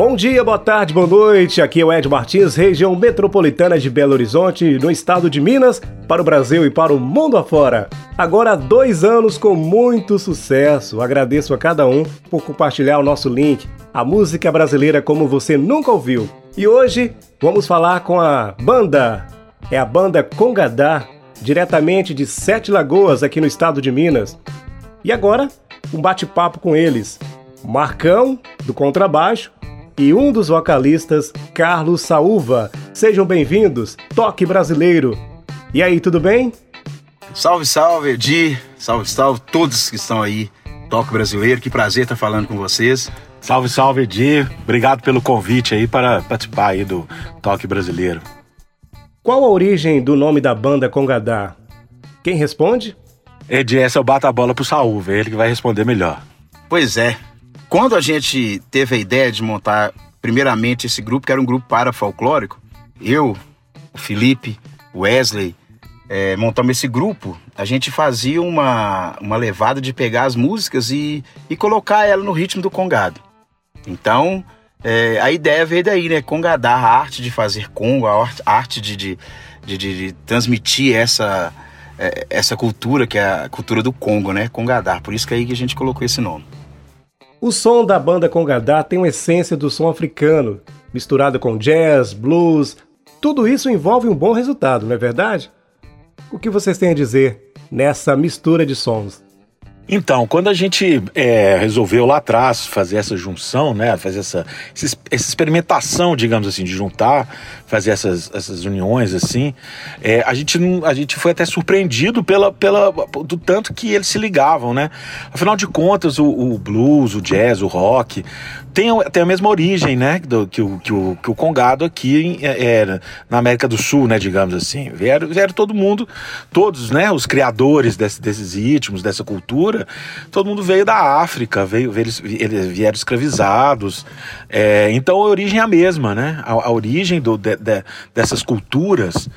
Bom dia, boa tarde, boa noite. Aqui é o Ed Martins, região metropolitana de Belo Horizonte, no estado de Minas, para o Brasil e para o mundo afora. Agora há dois anos com muito sucesso. Agradeço a cada um por compartilhar o nosso link, a música brasileira como você nunca ouviu. E hoje vamos falar com a banda. É a banda Congadá, diretamente de Sete Lagoas, aqui no estado de Minas. E agora, um bate-papo com eles. Marcão, do contrabaixo, e um dos vocalistas, Carlos Saúva. Sejam bem-vindos, Toque Brasileiro. E aí, tudo bem? Salve, salve, Edi. Salve, salve todos que estão aí. Toque Brasileiro, que prazer estar falando com vocês. Salve, salve, Edi. Obrigado pelo convite aí para participar aí do Toque Brasileiro. Qual a origem do nome da banda Congadá? Quem responde? Edi, essa eu bato a bola pro Saúva, ele que vai responder melhor. Pois é, quando a gente teve a ideia de montar, primeiramente, esse grupo, que era um grupo para folclórico, eu, o Felipe, o Wesley, é, montamos esse grupo, a gente fazia uma, uma levada de pegar as músicas e, e colocar ela no ritmo do congado. Então, é, a ideia veio daí, né? Congadar, a arte de fazer congo, a arte de, de, de, de transmitir essa, é, essa cultura, que é a cultura do Congo, né? Congadar. Por isso que é aí que a gente colocou esse nome. O som da banda Congadá tem uma essência do som africano, misturado com jazz, blues. Tudo isso envolve um bom resultado, não é verdade? O que vocês têm a dizer nessa mistura de sons? Então, quando a gente é, resolveu lá atrás fazer essa junção, né, fazer essa, essa experimentação, digamos assim, de juntar, fazer essas, essas uniões assim, é, a, gente não, a gente foi até surpreendido pela, pela, do tanto que eles se ligavam, né? Afinal de contas, o, o blues, o jazz, o rock, tem, tem a mesma origem, né, do, que, o, que, o, que o Congado aqui é, é, na América do Sul, né, digamos assim. Vieram, vieram todo mundo, todos, né, os criadores desse, desses ritmos, dessa cultura, todo mundo veio da África, veio, veio eles vieram escravizados. É, então a origem é a mesma, né? A, a origem do, de, de, dessas culturas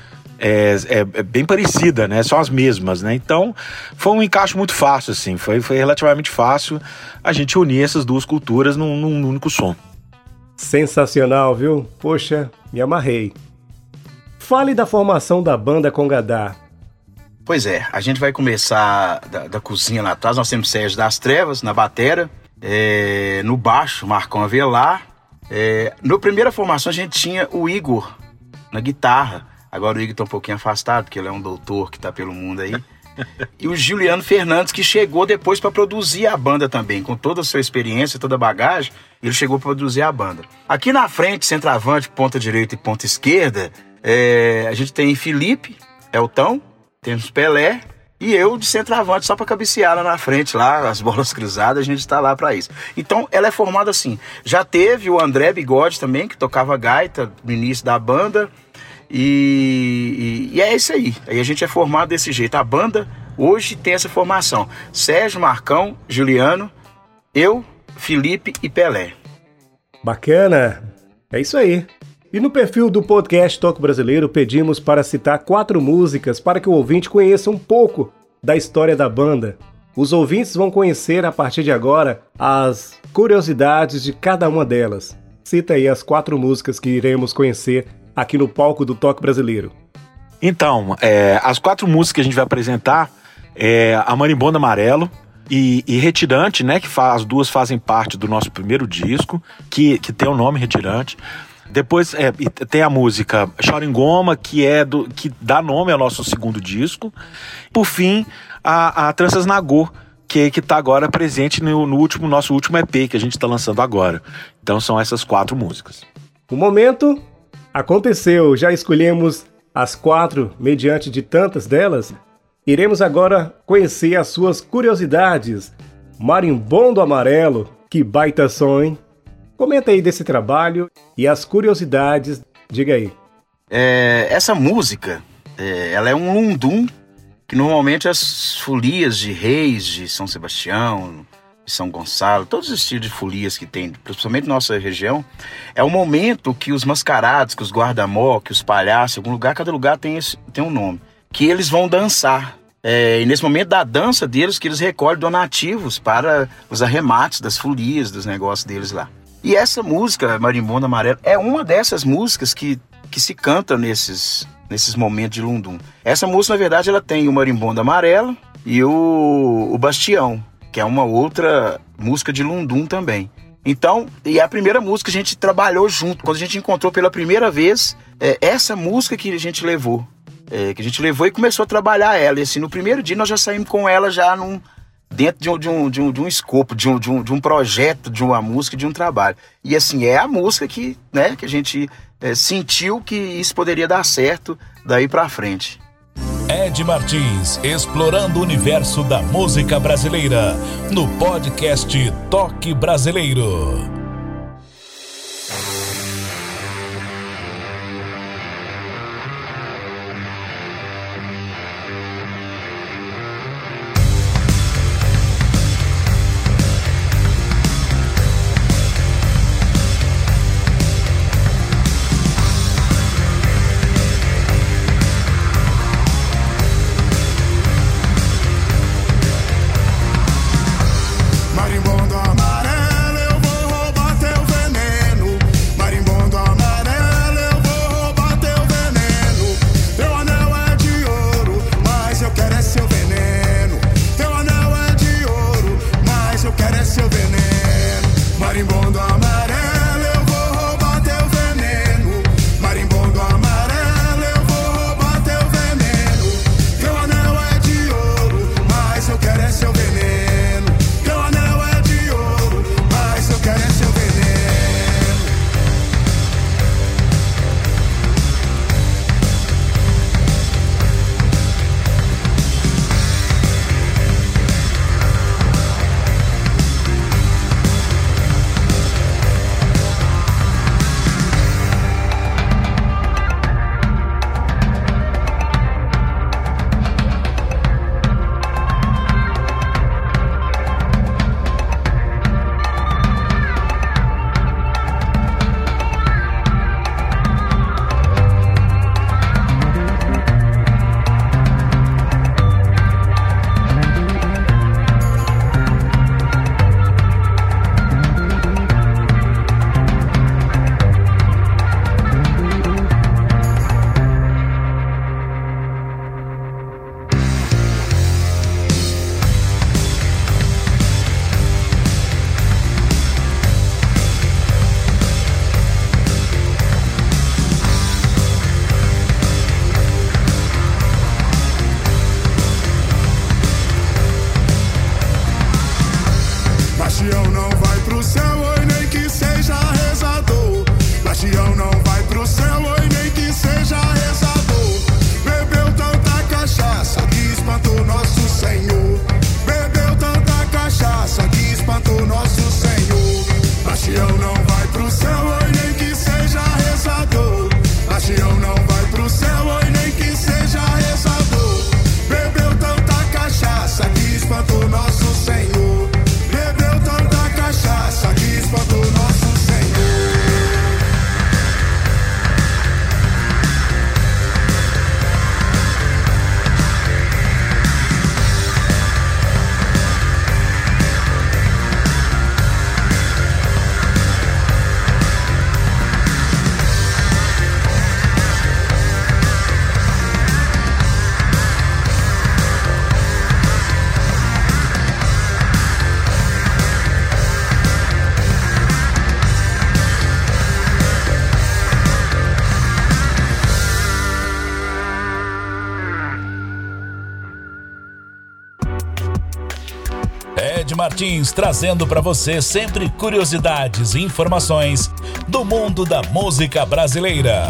é, é, é, bem parecida, né? São as mesmas, né? Então foi um encaixe muito fácil, assim. Foi, foi relativamente fácil a gente unir essas duas culturas num, num único som. Sensacional, viu? Poxa, me amarrei. Fale da formação da banda Congadá. Pois é, a gente vai começar da, da cozinha lá atrás. Nós temos Sérgio das Trevas na batera, é, no baixo, Marcão Avelar. É, no primeira formação a gente tinha o Igor na guitarra. Agora o Igor tá um pouquinho afastado, porque ele é um doutor que tá pelo mundo aí. e o Juliano Fernandes, que chegou depois para produzir a banda também, com toda a sua experiência, toda a bagagem, ele chegou para produzir a banda. Aqui na frente, centroavante, ponta direita e ponta esquerda, é, a gente tem Felipe, Eltão, temos Pelé e eu de centroavante só para cabecear lá na frente, lá, as bolas cruzadas, a gente está lá para isso. Então ela é formada assim. Já teve o André Bigode também, que tocava gaita no início da banda. E, e, e, é isso aí. Aí a gente é formado desse jeito. A banda hoje tem essa formação: Sérgio, Marcão, Juliano, eu, Felipe e Pelé. Bacana. É isso aí. E no perfil do podcast Toque Brasileiro pedimos para citar quatro músicas para que o ouvinte conheça um pouco da história da banda. Os ouvintes vão conhecer a partir de agora as curiosidades de cada uma delas. Cita aí as quatro músicas que iremos conhecer aqui no palco do Toque Brasileiro. Então, é, as quatro músicas que a gente vai apresentar é a Marimbonda Amarelo, e, e, Retirante, né? Que faz, as duas fazem parte do nosso primeiro disco, que, que tem o nome Retirante. Depois é, tem a música Chora em Goma, que é do que dá nome ao nosso segundo disco. Por fim, a, a Tranças Nagô, que que está agora presente no, no, último nosso último EP que a gente está lançando agora. Então são essas quatro músicas. O momento aconteceu, já escolhemos as quatro mediante de tantas delas. Iremos agora conhecer as suas curiosidades. Marimbondo Amarelo, que baita hein? Comenta aí desse trabalho e as curiosidades, diga aí. É, essa música, é, ela é um lundum que normalmente as folias de reis de São Sebastião, São Gonçalo, todos os estilos de folias que tem, principalmente nossa região, é o momento que os mascarados, que os guarda-mó, que os palhaços, algum lugar, cada lugar tem, esse, tem um nome, que eles vão dançar. É, e nesse momento da dança deles, que eles recolhem donativos para os arremates das folias, dos negócios deles lá. E essa música, Marimbondo Amarelo, é uma dessas músicas que, que se canta nesses, nesses momentos de Lundum. Essa música, na verdade, ela tem o Marimbondo Amarelo e o, o Bastião, que é uma outra música de Lundum também. Então, e a primeira música a gente trabalhou junto. Quando a gente encontrou pela primeira vez, é essa música que a gente levou. É, que a gente levou e começou a trabalhar ela. E assim, no primeiro dia nós já saímos com ela já num, dentro de um, de um, de um, de um escopo, de um, de, um, de um projeto, de uma música, de um trabalho. E assim, é a música que, né, que a gente é, sentiu que isso poderia dar certo daí para frente. Ed Martins, explorando o universo da música brasileira, no podcast Toque Brasileiro. Martins trazendo para você sempre curiosidades e informações do mundo da música brasileira.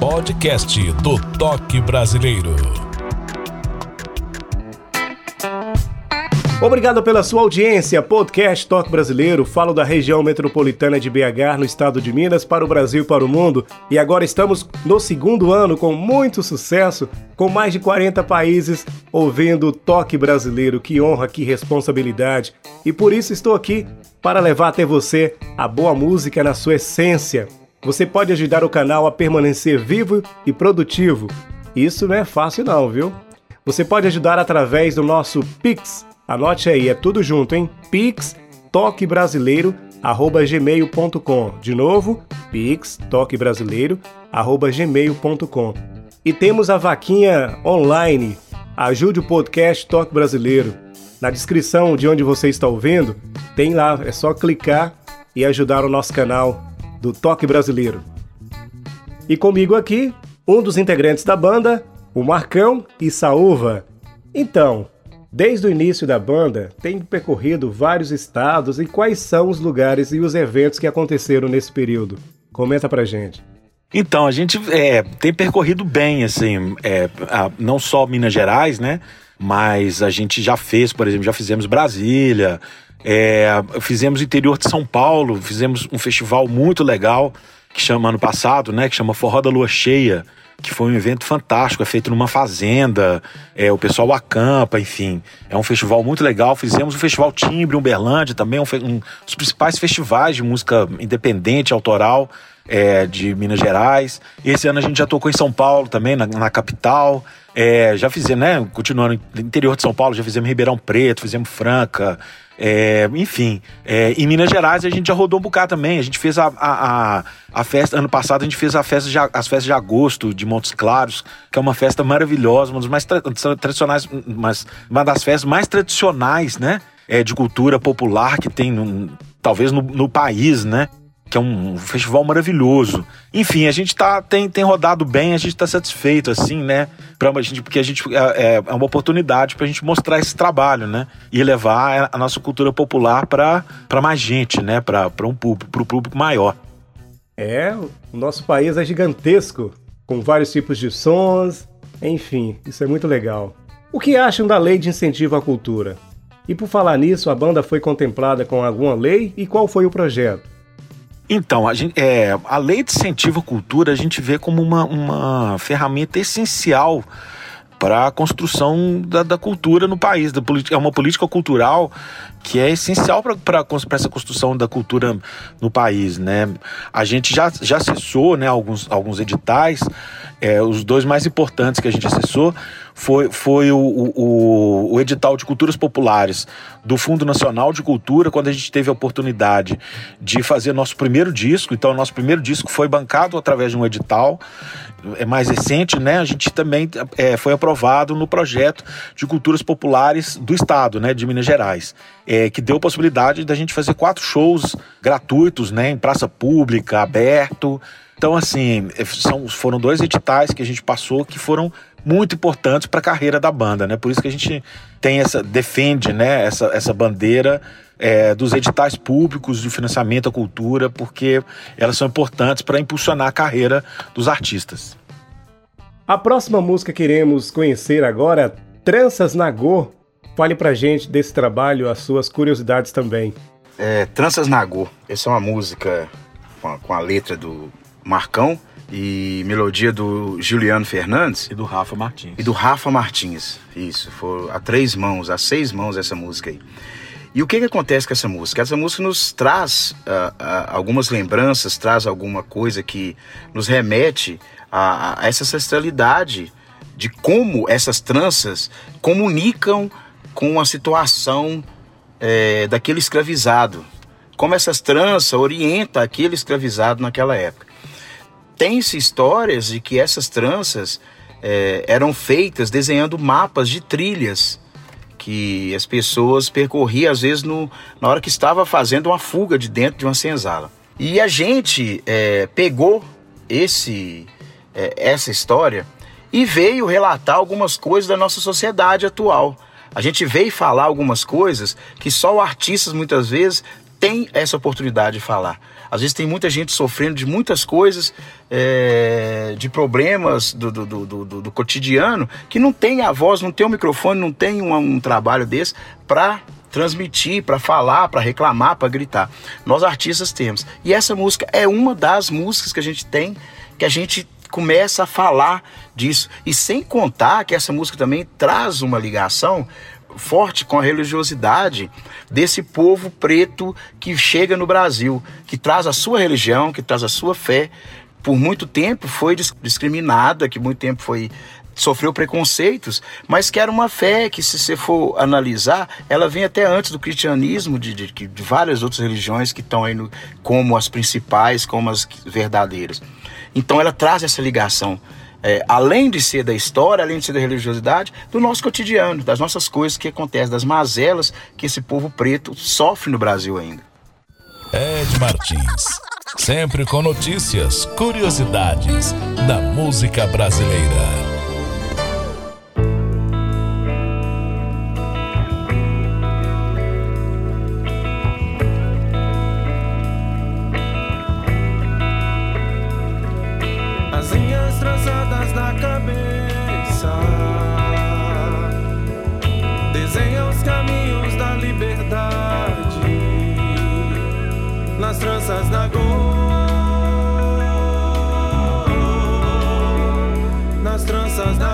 Podcast do Toque Brasileiro. Obrigado pela sua audiência. Podcast Toque Brasileiro. Falo da região metropolitana de BH, no estado de Minas, para o Brasil e para o mundo. E agora estamos no segundo ano com muito sucesso, com mais de 40 países ouvindo o Toque Brasileiro. Que honra, que responsabilidade. E por isso estou aqui para levar até você a boa música na sua essência. Você pode ajudar o canal a permanecer vivo e produtivo. Isso não é fácil não, viu? Você pode ajudar através do nosso Pix Anote aí, é tudo junto, hein? Pix gmail.com. De novo, pix gmail.com. E temos a vaquinha online. Ajude o podcast Toque Brasileiro. Na descrição de onde você está ouvindo, tem lá, é só clicar e ajudar o nosso canal do Toque Brasileiro. E comigo aqui, um dos integrantes da banda, o Marcão e Saúva. Então, Desde o início da banda, tem percorrido vários estados e quais são os lugares e os eventos que aconteceram nesse período? Comenta pra gente. Então, a gente é, tem percorrido bem, assim, é, a, não só Minas Gerais, né? Mas a gente já fez, por exemplo, já fizemos Brasília, é, fizemos interior de São Paulo, fizemos um festival muito legal que chama ano passado, né? Que chama Forró da Lua Cheia que foi um evento fantástico, é feito numa fazenda, é, o pessoal acampa, enfim. É um festival muito legal. Fizemos o Festival Timbre, Uberlândia, também um, um dos principais festivais de música independente, autoral. É, de Minas Gerais. Esse ano a gente já tocou em São Paulo também, na, na capital. É, já fizemos, né? Continuando no interior de São Paulo, já fizemos Ribeirão Preto, fizemos Franca, é, enfim, é, em Minas Gerais a gente já rodou um bocado também. A gente fez a, a, a, a, festa, ano passado a gente fez a festa de, as festas de agosto de Montes Claros, que é uma festa maravilhosa, uma das mais tra tradicionais, mas uma das festas mais tradicionais, né? É, de cultura popular que tem, no, talvez no, no país, né? Que é um festival maravilhoso. Enfim, a gente tá, tem, tem rodado bem, a gente está satisfeito, assim, né? Pra gente, porque a gente é, é, é uma oportunidade para a gente mostrar esse trabalho, né? E levar a nossa cultura popular para mais gente, né? Para um público, público maior. É, o nosso país é gigantesco, com vários tipos de sons, enfim, isso é muito legal. O que acham da lei de incentivo à cultura? E por falar nisso, a banda foi contemplada com alguma lei e qual foi o projeto? Então, a, gente, é, a lei de incentivo à cultura a gente vê como uma, uma ferramenta essencial para a construção da, da, cultura no país. Da, é uma política cultural que é essencial para essa construção da cultura no país. Né? A gente já, já acessou né, alguns, alguns editais, é, os dois mais importantes que a gente acessou foi, foi o, o, o, edital de culturas populares do Fundo Nacional de Cultura, quando a gente teve a oportunidade de fazer nosso primeiro disco. Então, nosso primeiro disco foi bancado através de um edital é mais recente, né? A gente também é, foi aprovado no projeto de culturas populares do Estado, né, de Minas Gerais, é, que deu possibilidade da gente fazer quatro shows gratuitos, né, em praça pública, aberto. Então, assim, é, são, foram dois editais que a gente passou que foram muito importantes para a carreira da banda, né? Por isso que a gente tem essa defende, né, essa, essa bandeira é, dos editais públicos de financiamento à cultura, porque elas são importantes para impulsionar a carreira dos artistas. A próxima música que iremos conhecer agora, Tranças Nagô. Fale pra gente desse trabalho, as suas curiosidades também. É, Tranças Nagô, essa é uma música com a, com a letra do Marcão e melodia do Juliano Fernandes. E do Rafa Martins. E do Rafa Martins, isso. Foi a três mãos, a seis mãos essa música aí. E o que, que acontece com essa música? Essa música nos traz uh, uh, algumas lembranças, traz alguma coisa que nos remete a, a essa ancestralidade de como essas tranças comunicam com a situação é, daquele escravizado. Como essas tranças orientam aquele escravizado naquela época. Tem-se histórias de que essas tranças é, eram feitas desenhando mapas de trilhas que as pessoas percorriam às vezes no, na hora que estava fazendo uma fuga de dentro de uma senzala. E a gente é, pegou esse essa história e veio relatar algumas coisas da nossa sociedade atual. A gente veio falar algumas coisas que só artistas muitas vezes têm essa oportunidade de falar. Às vezes tem muita gente sofrendo de muitas coisas, é, de problemas do, do, do, do, do cotidiano que não tem a voz, não tem o microfone, não tem um, um trabalho desse para transmitir, para falar, para reclamar, para gritar. Nós artistas temos. E essa música é uma das músicas que a gente tem, que a gente começa a falar disso. E sem contar que essa música também traz uma ligação forte com a religiosidade desse povo preto que chega no Brasil, que traz a sua religião, que traz a sua fé. Por muito tempo foi discriminada, que muito tempo foi sofreu preconceitos, mas que era uma fé que, se você for analisar, ela vem até antes do cristianismo, de, de, de várias outras religiões que estão aí no, como as principais, como as verdadeiras. Então ela traz essa ligação, é, além de ser da história, além de ser da religiosidade, do nosso cotidiano, das nossas coisas que acontecem, das mazelas que esse povo preto sofre no Brasil ainda. Ed Martins, sempre com notícias, curiosidades da música brasileira. Nas tranças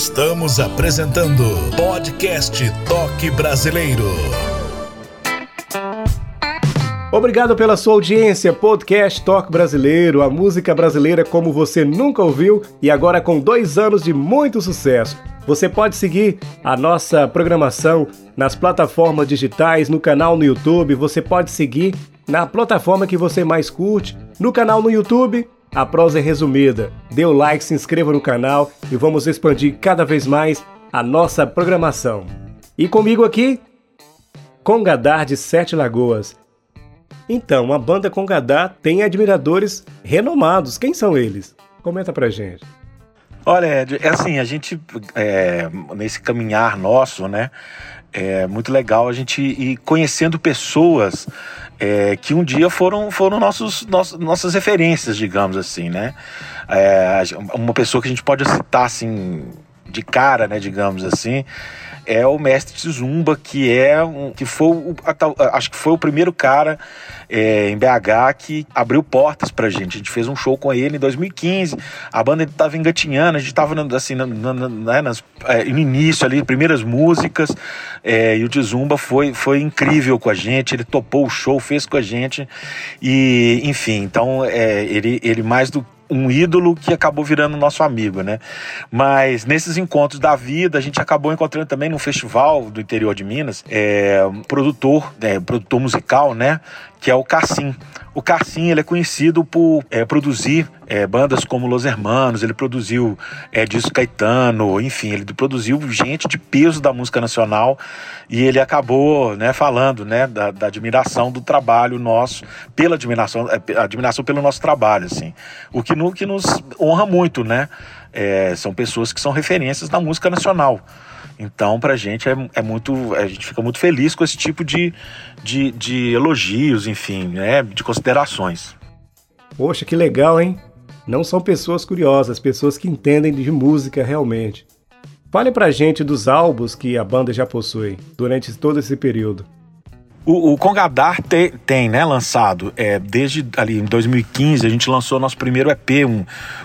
Estamos apresentando Podcast Toque Brasileiro. Obrigado pela sua audiência, podcast Toque Brasileiro, a música brasileira como você nunca ouviu e agora com dois anos de muito sucesso. Você pode seguir a nossa programação nas plataformas digitais, no canal no YouTube, você pode seguir na plataforma que você mais curte, no canal no YouTube, a prosa é resumida. Dê o like, se inscreva no canal e vamos expandir cada vez mais a nossa programação. E comigo aqui, Congadar de Sete Lagoas. Então, a banda Congadá tem admiradores renomados. Quem são eles? Comenta pra gente. Olha, é assim, a gente, é, nesse caminhar nosso, né, é muito legal a gente ir conhecendo pessoas é, que um dia foram, foram nossos, nossos, nossas referências, digamos assim, né? É, uma pessoa que a gente pode citar, assim, de cara, né, digamos assim, é o mestre Zumba, que é um, que foi o, acho que foi o primeiro cara é, em BH que abriu portas pra gente. A gente fez um show com ele em 2015. A banda estava engatinhando, a gente estava assim, na, na, né, nas, é, no início ali, primeiras músicas. É, e o Tizumba foi, foi incrível com a gente. Ele topou o show, fez com a gente. E, enfim, então é, ele, ele mais do um ídolo que acabou virando nosso amigo, né? Mas nesses encontros da vida, a gente acabou encontrando também num festival do interior de Minas, é, um produtor, é, produtor musical, né? Que é o Cassim. O Cassim ele é conhecido por é, produzir é, bandas como Los Hermanos, ele produziu é, Disco Caetano, enfim, ele produziu gente de peso da música nacional e ele acabou né, falando né, da, da admiração do trabalho nosso, pela admiração, é, admiração pelo nosso trabalho, assim. O que, no, que nos honra muito, né? É, são pessoas que são referências da música nacional. Então, pra gente é, é muito. A gente fica muito feliz com esse tipo de, de, de elogios, enfim, né? De considerações. Poxa, que legal, hein? Não são pessoas curiosas, pessoas que entendem de música realmente. Fale pra gente dos álbuns que a banda já possui durante todo esse período. O, o Congadar te, tem, né, lançado, é, desde ali em 2015, a gente lançou nosso primeiro EP, um,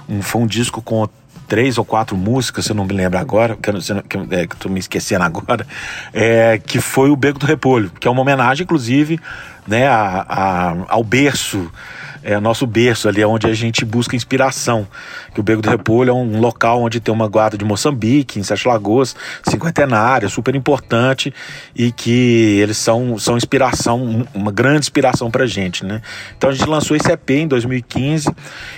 um, foi um disco com três ou quatro músicas, se eu não me lembro agora, que eu, que, é, que tô me esquecendo agora, é, que foi o Beco do Repolho, que é uma homenagem, inclusive, né, a, a, ao berço é nosso berço ali, é onde a gente busca inspiração. Que o Beco do Repolho é um local onde tem uma guarda de Moçambique, em Sete Lagoas, cinquentenária, super importante e que eles são, são inspiração, uma grande inspiração pra gente, né? Então a gente lançou esse EP em 2015.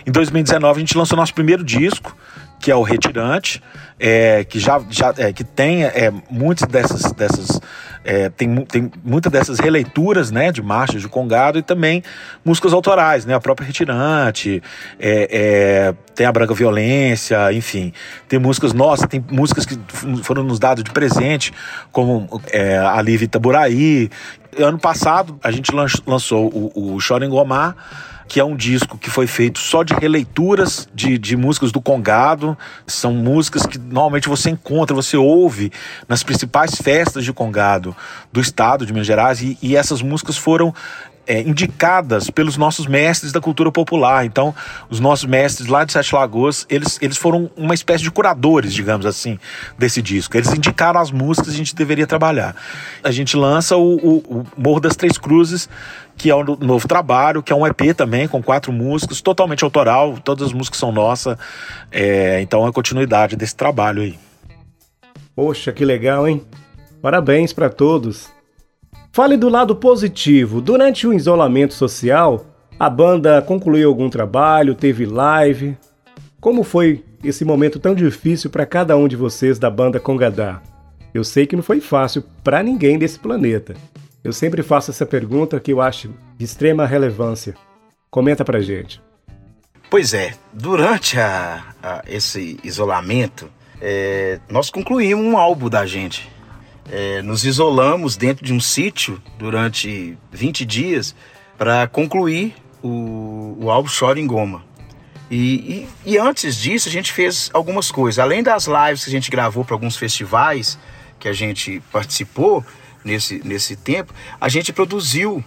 Em 2019 a gente lançou nosso primeiro disco, que é o Retirante, é, que já, já é, que tem é, muitas dessas, dessas é, tem, tem muitas dessas releituras né, de marchas de Congado e também músicas autorais, né, a própria Retirante, é, é, tem a Branca Violência, enfim, tem músicas nossas, tem músicas que foram nos dadas de presente, como é, a Liv Itaburaí. Ano passado a gente lançou o, o Engomar, que é um disco que foi feito só de releituras de, de músicas do Congado. São músicas que normalmente você encontra, você ouve nas principais festas de Congado do estado de Minas Gerais, e, e essas músicas foram é, indicadas pelos nossos mestres da cultura popular. Então, os nossos mestres lá de Sete Lagoas, eles, eles foram uma espécie de curadores, digamos assim, desse disco. Eles indicaram as músicas que a gente deveria trabalhar. A gente lança o, o, o Morro das Três Cruzes, que é um novo trabalho, que é um EP também, com quatro músicas, totalmente autoral, todas as músicas são nossas. É, então, é a continuidade desse trabalho aí. Poxa, que legal, hein? Parabéns para todos. Fale do lado positivo. Durante o isolamento social, a banda concluiu algum trabalho, teve live. Como foi esse momento tão difícil para cada um de vocês da banda Congadá? Eu sei que não foi fácil para ninguém desse planeta. Eu sempre faço essa pergunta que eu acho de extrema relevância. Comenta pra gente. Pois é, durante a, a esse isolamento, é, nós concluímos um álbum da gente é, nos isolamos dentro de um sítio durante 20 dias para concluir o, o álbum Chora em Goma. E, e, e, antes disso a gente fez algumas coisas. Além das lives que a gente gravou para alguns festivais que a gente participou nesse, nesse tempo, a gente produziu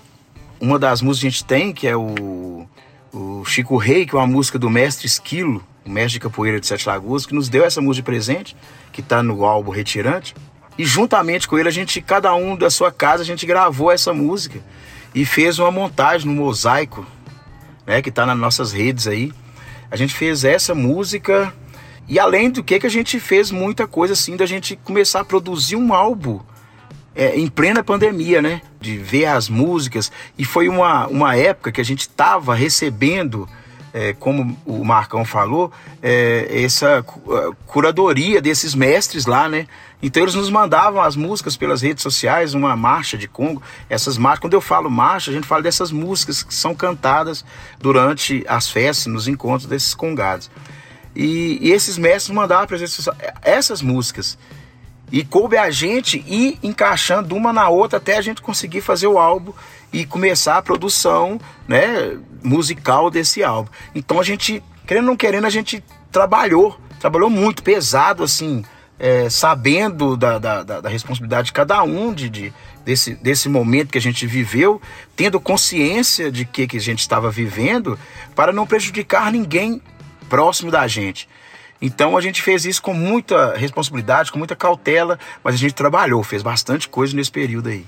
uma das músicas que a gente tem, que é o, o Chico Rei, que é uma música do mestre Esquilo, o mestre de capoeira de Sete Lagoas, que nos deu essa música de presente, que está no álbum Retirante. E juntamente com ele, a gente, cada um da sua casa, a gente gravou essa música e fez uma montagem no mosaico, né, que está nas nossas redes aí. A gente fez essa música e além do que que a gente fez muita coisa assim da gente começar a produzir um álbum é, em plena pandemia, né? De ver as músicas e foi uma, uma época que a gente estava recebendo é, como o Marcão falou, é, essa curadoria desses mestres lá, né? Então eles nos mandavam as músicas pelas redes sociais, uma marcha de Congo. Essas marchas, quando eu falo marcha, a gente fala dessas músicas que são cantadas durante as festas, nos encontros desses congados. E, e esses mestres mandavam para essas músicas. E coube a gente ir encaixando uma na outra até a gente conseguir fazer o álbum e começar a produção né, musical desse álbum. Então a gente, querendo ou não querendo, a gente trabalhou, trabalhou muito pesado, assim, é, sabendo da, da, da, responsabilidade de cada um, de, de, desse, desse momento que a gente viveu, tendo consciência de que, que a gente estava vivendo, para não prejudicar ninguém próximo da gente. Então a gente fez isso com muita responsabilidade, com muita cautela, mas a gente trabalhou, fez bastante coisa nesse período aí.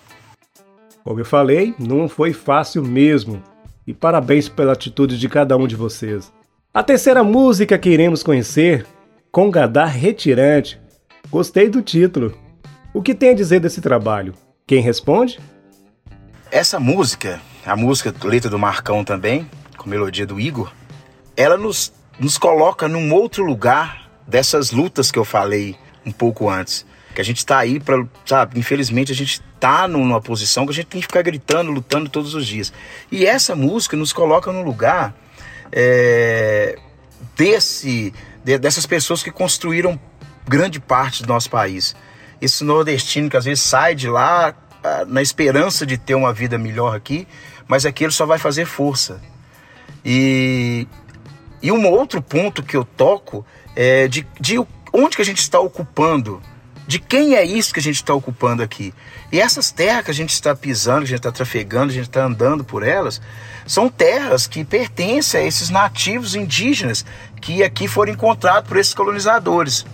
Como eu falei, não foi fácil mesmo. E parabéns pela atitude de cada um de vocês. A terceira música que iremos conhecer, Congadá Retirante. Gostei do título. O que tem a dizer desse trabalho? Quem responde? Essa música, a música letra do Marcão também, com melodia do Igor, ela nos, nos coloca num outro lugar dessas lutas que eu falei um pouco antes. Que a gente está aí para, sabe, infelizmente a gente está numa posição que a gente tem que ficar gritando, lutando todos os dias. E essa música nos coloca no lugar é, desse, de, dessas pessoas que construíram grande parte do nosso país. Esse nordestino que às vezes sai de lá ah, na esperança de ter uma vida melhor aqui, mas aquilo só vai fazer força. E, e um outro ponto que eu toco é de, de onde que a gente está ocupando de quem é isso que a gente está ocupando aqui. E essas terras que a gente está pisando, que a gente está trafegando, a gente está andando por elas, são terras que pertencem a esses nativos indígenas que aqui foram encontrados por esses colonizadores,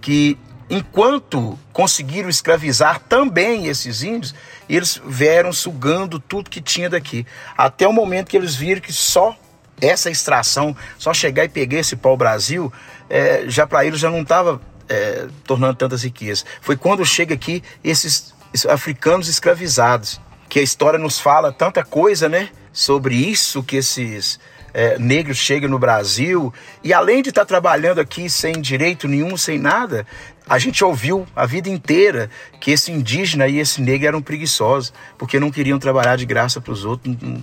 que enquanto conseguiram escravizar também esses índios, eles vieram sugando tudo que tinha daqui, até o momento que eles viram que só essa extração, só chegar e pegar esse pau-brasil, é, já para eles já não estava é, tornando tantas riquezas. Foi quando chega aqui esses africanos escravizados, que a história nos fala tanta coisa, né? Sobre isso que esses é, negros chegam no Brasil e além de estar trabalhando aqui sem direito nenhum, sem nada, a gente ouviu a vida inteira que esse indígena e esse negro eram preguiçosos, porque não queriam trabalhar de graça para os outros. Não,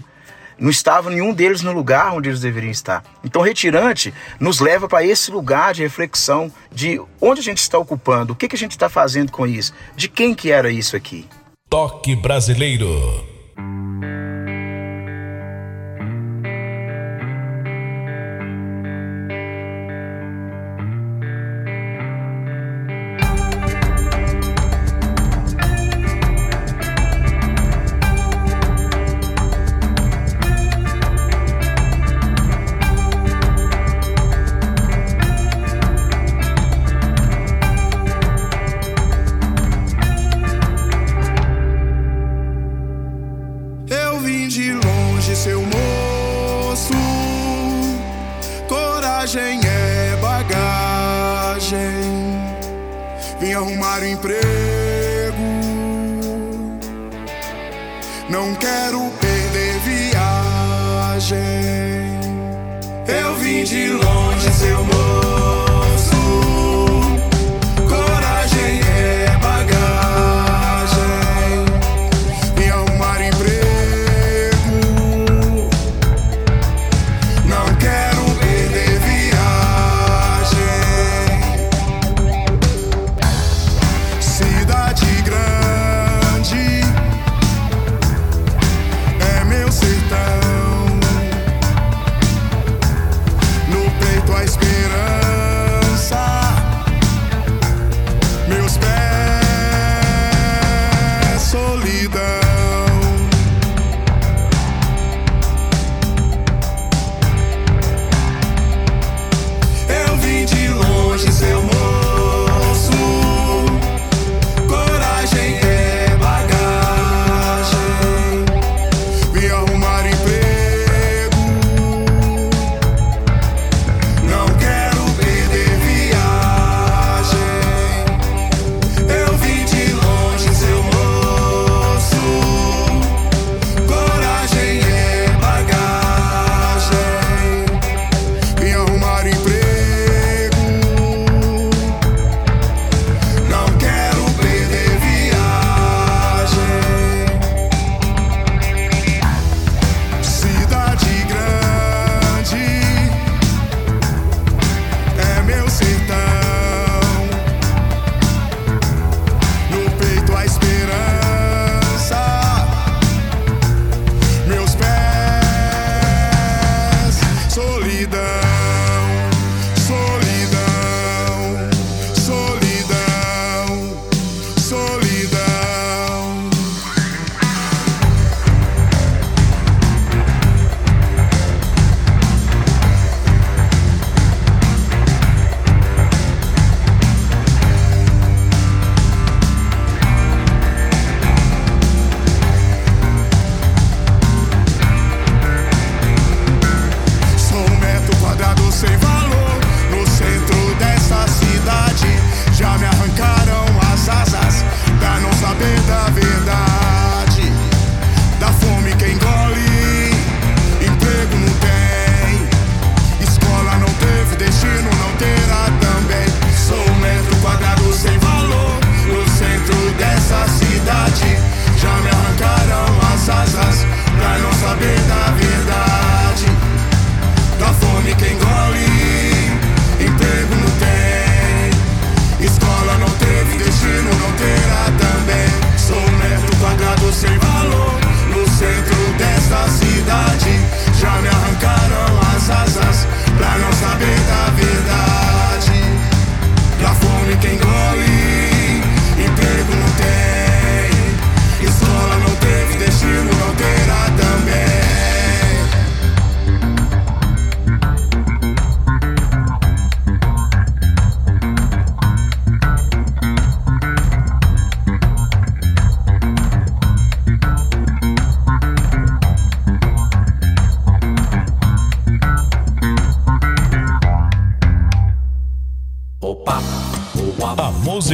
não estava nenhum deles no lugar onde eles deveriam estar. Então, retirante nos leva para esse lugar de reflexão de onde a gente está ocupando, o que, que a gente está fazendo com isso, de quem que era isso aqui. Toque brasileiro. Esperança.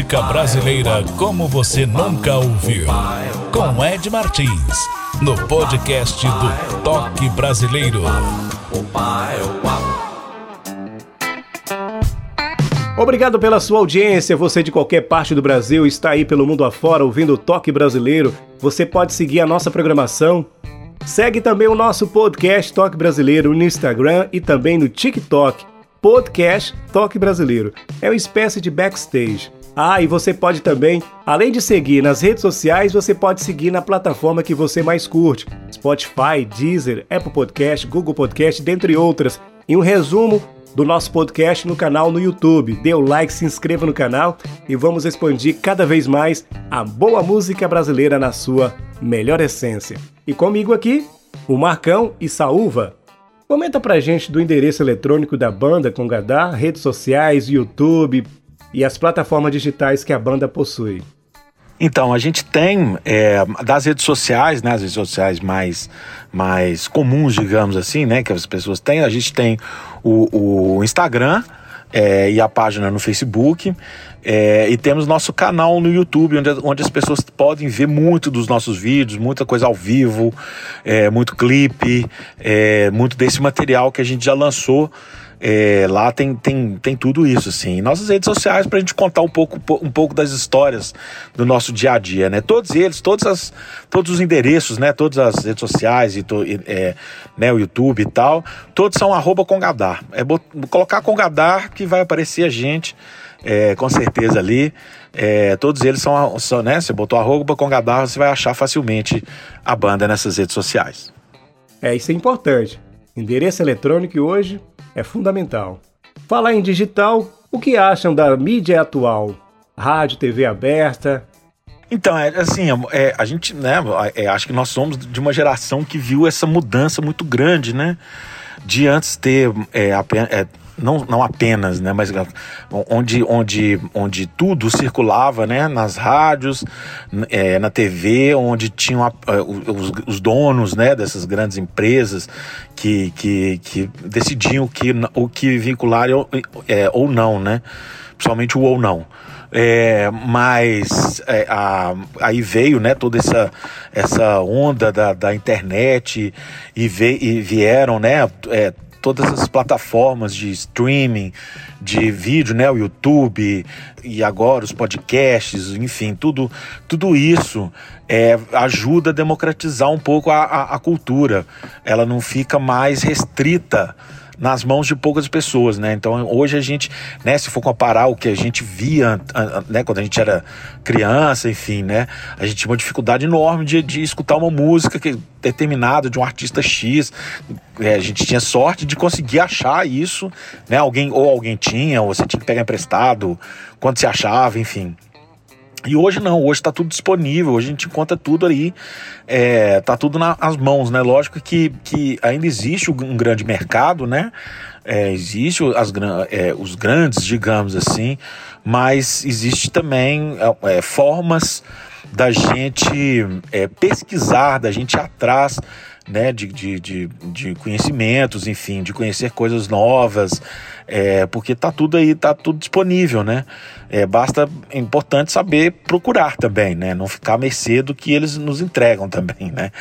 Música brasileira como você nunca ouviu. Com Ed Martins, no podcast do Toque Brasileiro. Obrigado pela sua audiência. Você de qualquer parte do Brasil está aí pelo mundo afora ouvindo o Toque Brasileiro. Você pode seguir a nossa programação. Segue também o nosso podcast Toque Brasileiro no Instagram e também no TikTok. Podcast Toque Brasileiro. É uma espécie de backstage. Ah, e você pode também, além de seguir nas redes sociais, você pode seguir na plataforma que você mais curte: Spotify, Deezer, Apple Podcast, Google Podcast, dentre outras. E um resumo do nosso podcast no canal no YouTube. Dê o like, se inscreva no canal e vamos expandir cada vez mais a boa música brasileira na sua melhor essência. E comigo aqui, o Marcão e Saúva. Comenta pra gente do endereço eletrônico da banda com Gadar, redes sociais, YouTube e as plataformas digitais que a banda possui. Então, a gente tem é, das redes sociais, né, as redes sociais mais, mais comuns, digamos assim, né, que as pessoas têm, a gente tem o, o Instagram é, e a página no Facebook. É, e temos nosso canal no YouTube, onde, onde as pessoas podem ver muito dos nossos vídeos, muita coisa ao vivo, é, muito clipe, é, muito desse material que a gente já lançou é, lá tem, tem, tem tudo isso, assim. Nossas redes sociais para a gente contar um pouco, um pouco das histórias do nosso dia a dia, né? Todos eles, todas as, todos os endereços, né? Todas as redes sociais e, to, é, né? o YouTube e tal, todos são arroba Congadar. É colocar Congadar que vai aparecer a gente, é, com certeza ali. É, todos eles são, são, né? Você botou arroba Congadar, você vai achar facilmente a banda nessas redes sociais. É, isso é importante. Endereço eletrônico hoje é fundamental. Falar em digital, o que acham da mídia atual? Rádio, TV aberta? Então, é assim, é, a gente, né, é, acho que nós somos de uma geração que viu essa mudança muito grande, né? De antes ter é, é não, não apenas, né, mas onde, onde, onde tudo circulava, né, nas rádios, é, na TV, onde tinham a, os, os, donos, né, dessas grandes empresas que, que, que decidiam o que, o que vincular ou, é, ou não, né, principalmente o ou não. É, mas é, a, aí veio né, toda essa, essa onda da, da internet e, ve, e vieram né, é, todas as plataformas de streaming, de vídeo, né, o YouTube e agora os podcasts, enfim, tudo, tudo isso é, ajuda a democratizar um pouco a, a, a cultura. Ela não fica mais restrita nas mãos de poucas pessoas, né? Então hoje a gente, né, se for comparar o que a gente via, né, quando a gente era criança, enfim, né, a gente tinha uma dificuldade enorme de, de escutar uma música que determinada de um artista X, é, a gente tinha sorte de conseguir achar isso, né? Alguém ou alguém tinha, ou você tinha que pegar emprestado, quando se achava, enfim. E hoje não, hoje está tudo disponível, hoje a gente encontra tudo aí, é, tá tudo nas mãos, né? Lógico que, que ainda existe um grande mercado, né? É, existe as, é, os grandes, digamos assim, mas existe também é, é formas da gente é, pesquisar, da gente ir atrás né, de, de, de, de, conhecimentos, enfim, de conhecer coisas novas, é, porque tá tudo aí, tá tudo disponível, né? É, basta, é importante saber procurar também, né? Não ficar à mercê do que eles nos entregam também, né?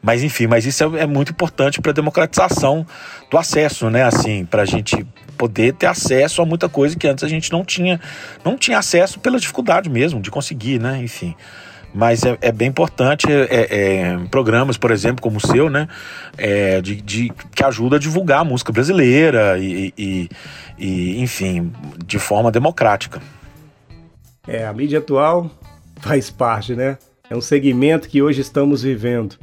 Mas enfim, mas isso é, é muito importante para a democratização do acesso, né? Assim, para a gente poder ter acesso a muita coisa que antes a gente não tinha, não tinha acesso pela dificuldade mesmo de conseguir, né? Enfim mas é, é bem importante é, é, programas, por exemplo, como o seu, né, é, de, de, que ajuda a divulgar a música brasileira e, e, e, enfim, de forma democrática. É, a mídia atual faz parte, né? É um segmento que hoje estamos vivendo.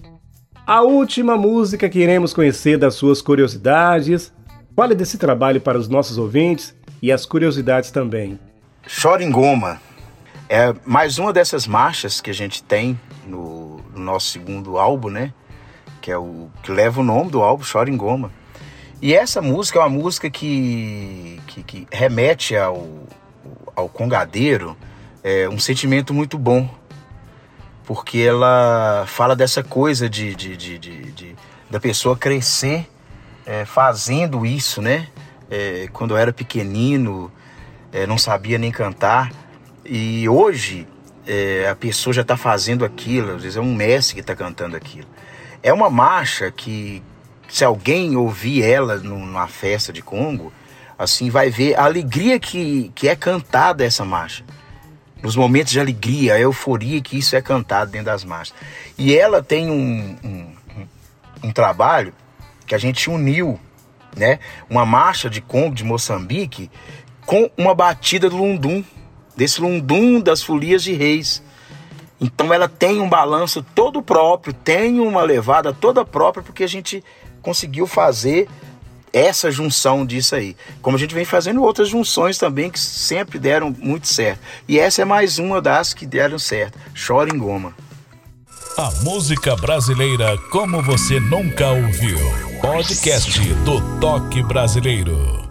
A última música que iremos conhecer das suas curiosidades. Fale desse trabalho para os nossos ouvintes e as curiosidades também. Chora em Goma é mais uma dessas marchas que a gente tem no, no, nosso segundo álbum, né? Que é o que leva o nome do álbum, Chora em Goma. E essa música é uma música que, que, que remete ao, ao congadeiro é, um sentimento muito bom. Porque ela fala dessa coisa de, de, de, de, de da pessoa crescer é, fazendo isso, né? É, quando eu era pequenino, é, não sabia nem cantar E hoje é, a pessoa já está fazendo aquilo, às vezes é um mestre que está cantando aquilo. É uma marcha que, se alguém ouvir ela numa festa de Congo, assim vai ver a alegria que, que é cantada essa marcha. Nos momentos de alegria, a euforia que isso é cantado dentro das marchas. E ela tem um, um, um trabalho que a gente uniu, né? Uma marcha de Congo, de Moçambique, com uma batida do lundum, desse lundum das folias de reis. Então ela tem um balanço todo próprio, tem uma levada toda própria, porque a gente conseguiu fazer essa junção disso aí. Como a gente vem fazendo outras junções também que sempre deram muito certo. E essa é mais uma das que deram certo. Chora em Goma. A música brasileira como você nunca ouviu. Podcast do Toque Brasileiro.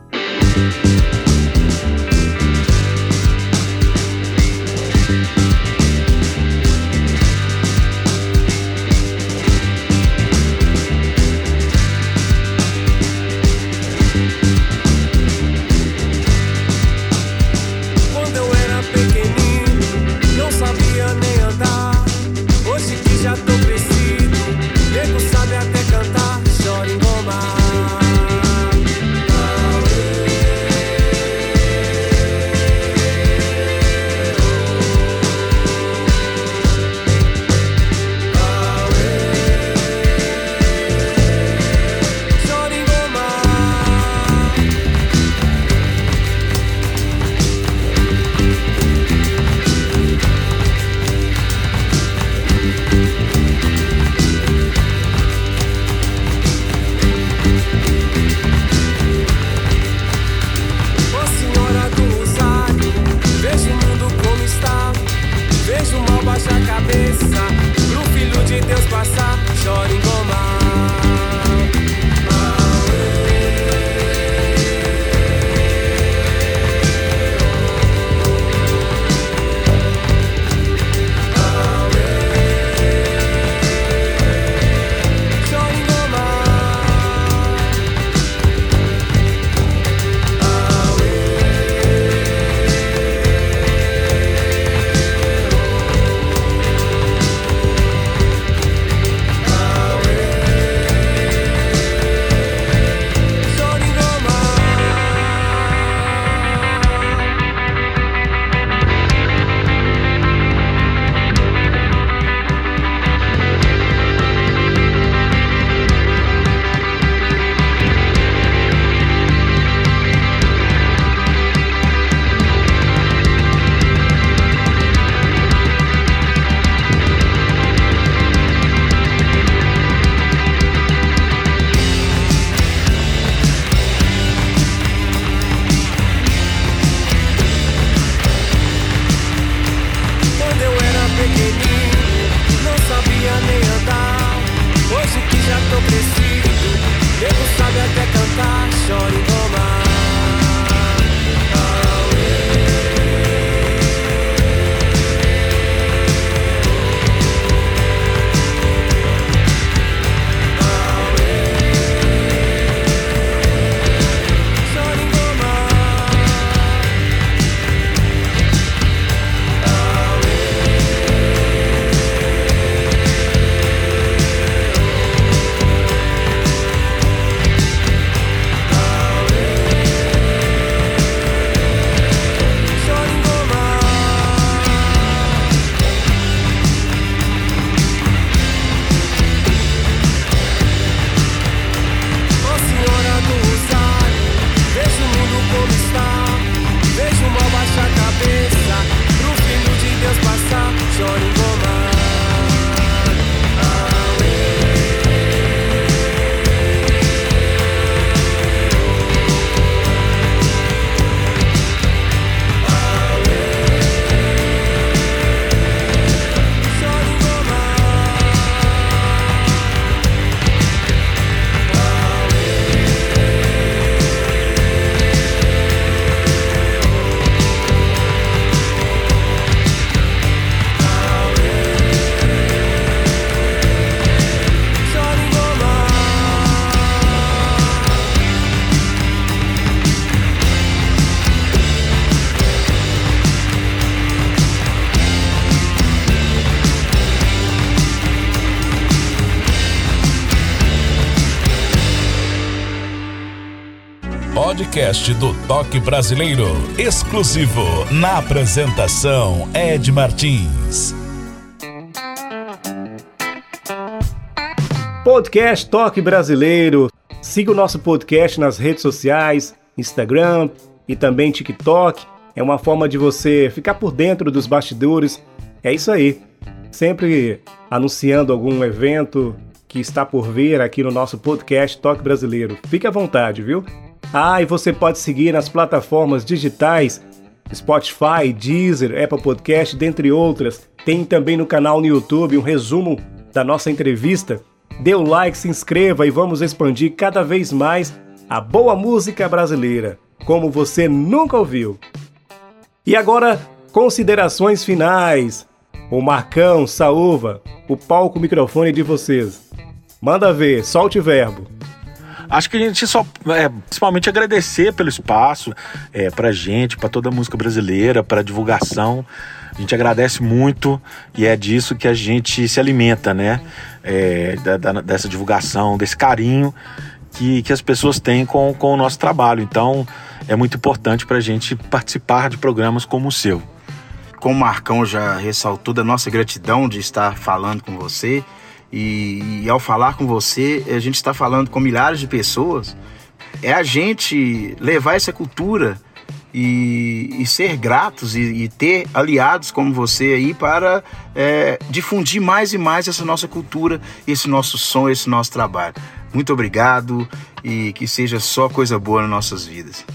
Podcast do Toque Brasileiro, exclusivo na apresentação Ed Martins. Podcast Toque Brasileiro. Siga o nosso podcast nas redes sociais, Instagram e também TikTok. É uma forma de você ficar por dentro dos bastidores. É isso aí. Sempre anunciando algum evento que está por vir aqui no nosso podcast Toque Brasileiro. Fique à vontade, viu? Ah, e você pode seguir nas plataformas digitais Spotify, Deezer, Apple Podcast, dentre outras. Tem também no canal no YouTube um resumo da nossa entrevista Dê o like, se inscreva e vamos expandir cada vez mais a boa música brasileira, como você nunca ouviu. E agora, considerações finais. O Marcão, Saúva, o palco microfone de vocês. Manda ver, solte verbo. Acho que a gente só, é, principalmente agradecer pelo espaço, é, pra gente, pra toda a música brasileira, pra divulgação. A gente agradece muito e é disso que a gente se alimenta, né? É, da, da, dessa divulgação, desse carinho que, que as pessoas têm com, com o nosso trabalho. Então é muito importante para a gente participar de programas como o seu. Como o Marcão já ressaltou da nossa gratidão de estar falando com você, e, e ao falar com você, a gente está falando com milhares de pessoas. É a gente levar essa cultura e, e ser gratos e, e, ter aliados como você aí para é, difundir mais e mais essa nossa cultura, esse nosso som, esse nosso trabalho. Muito obrigado e que seja só coisa boa nas nossas vidas.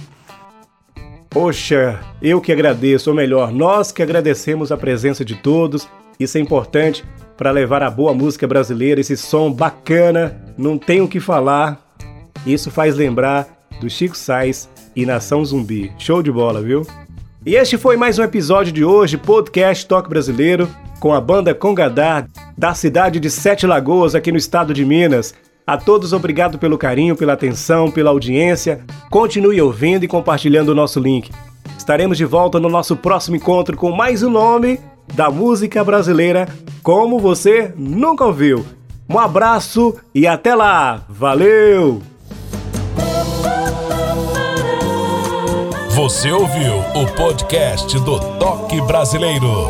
Poxa, eu que agradeço, ou melhor, nós que agradecemos a presença de todos. Isso é importante para levar a boa música brasileira, esse som bacana, não tem o que falar. Isso faz lembrar do Chico Sainz e Nação Zumbi. Show de bola, viu? E este foi mais um episódio de hoje, podcast Toque Brasileiro, com a banda Congadar, da cidade de Sete Lagoas, aqui no estado de Minas. A todos, obrigado pelo carinho, pela atenção, pela audiência. Continue ouvindo e compartilhando o nosso link. Estaremos de volta no nosso próximo encontro com mais um nome da música brasileira, como você nunca ouviu. Um abraço e até lá! Valeu! Você ouviu o podcast do Toque Brasileiro.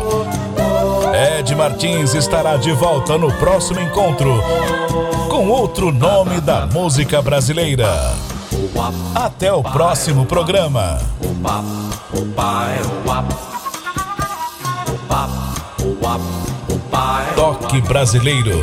Ed Martins estará de volta no próximo encontro com outro nome da música brasileira. Até o próximo programa. Toque Brasileiro.